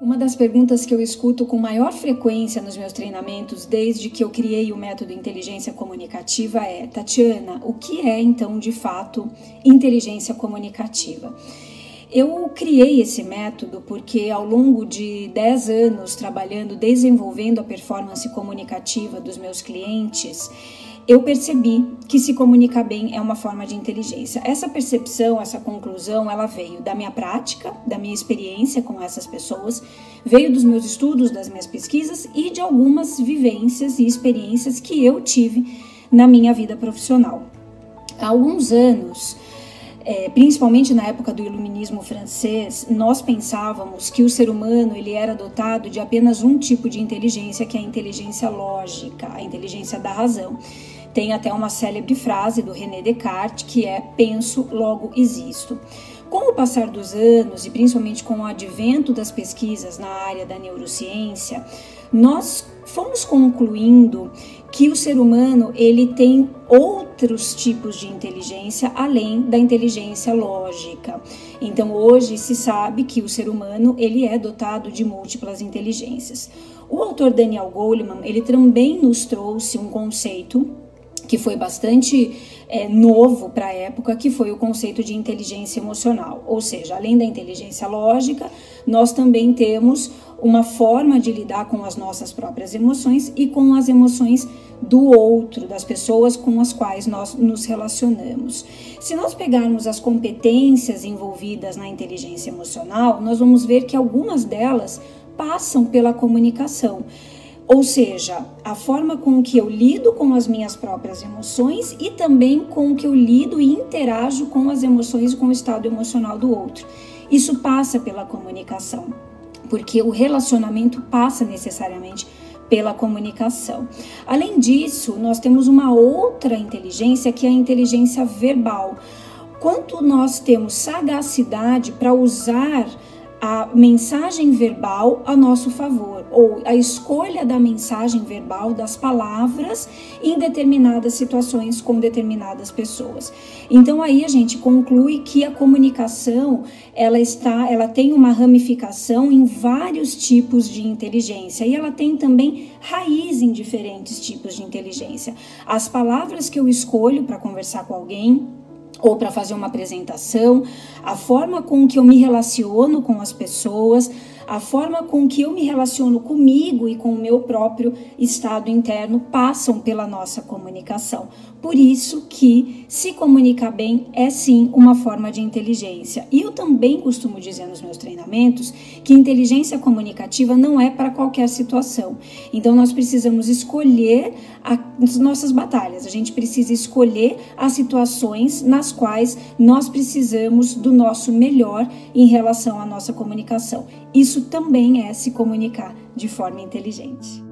Uma das perguntas que eu escuto com maior frequência nos meus treinamentos desde que eu criei o método Inteligência Comunicativa é: Tatiana, o que é então de fato inteligência comunicativa? Eu criei esse método porque ao longo de 10 anos trabalhando, desenvolvendo a performance comunicativa dos meus clientes, eu percebi que se comunicar bem é uma forma de inteligência. Essa percepção, essa conclusão, ela veio da minha prática, da minha experiência com essas pessoas, veio dos meus estudos, das minhas pesquisas e de algumas vivências e experiências que eu tive na minha vida profissional. Há alguns anos, é, principalmente na época do iluminismo francês, nós pensávamos que o ser humano ele era dotado de apenas um tipo de inteligência, que é a inteligência lógica, a inteligência da razão. Tem até uma célebre frase do René Descartes que é penso, logo existo. Com o passar dos anos e principalmente com o advento das pesquisas na área da neurociência, nós fomos concluindo que o ser humano ele tem outros tipos de inteligência além da inteligência lógica. Então hoje se sabe que o ser humano ele é dotado de múltiplas inteligências. O autor Daniel Goleman ele também nos trouxe um conceito que foi bastante é, novo para a época, que foi o conceito de inteligência emocional. Ou seja, além da inteligência lógica, nós também temos uma forma de lidar com as nossas próprias emoções e com as emoções do outro, das pessoas com as quais nós nos relacionamos. Se nós pegarmos as competências envolvidas na inteligência emocional, nós vamos ver que algumas delas passam pela comunicação. Ou seja, a forma com que eu lido com as minhas próprias emoções e também com que eu lido e interajo com as emoções e com o estado emocional do outro. Isso passa pela comunicação, porque o relacionamento passa necessariamente pela comunicação. Além disso, nós temos uma outra inteligência que é a inteligência verbal. Quanto nós temos sagacidade para usar a mensagem verbal a nosso favor, ou a escolha da mensagem verbal, das palavras em determinadas situações com determinadas pessoas. Então aí a gente conclui que a comunicação, ela está, ela tem uma ramificação em vários tipos de inteligência e ela tem também raiz em diferentes tipos de inteligência. As palavras que eu escolho para conversar com alguém, ou para fazer uma apresentação, a forma com que eu me relaciono com as pessoas, a forma com que eu me relaciono comigo e com o meu próprio estado interno passam pela nossa comunicação. Por isso que se comunicar bem é sim uma forma de inteligência. E eu também costumo dizer nos meus treinamentos que inteligência comunicativa não é para qualquer situação. Então nós precisamos escolher as nossas batalhas. A gente precisa escolher as situações nas quais nós precisamos do nosso melhor em relação à nossa comunicação. Isso também é se comunicar de forma inteligente.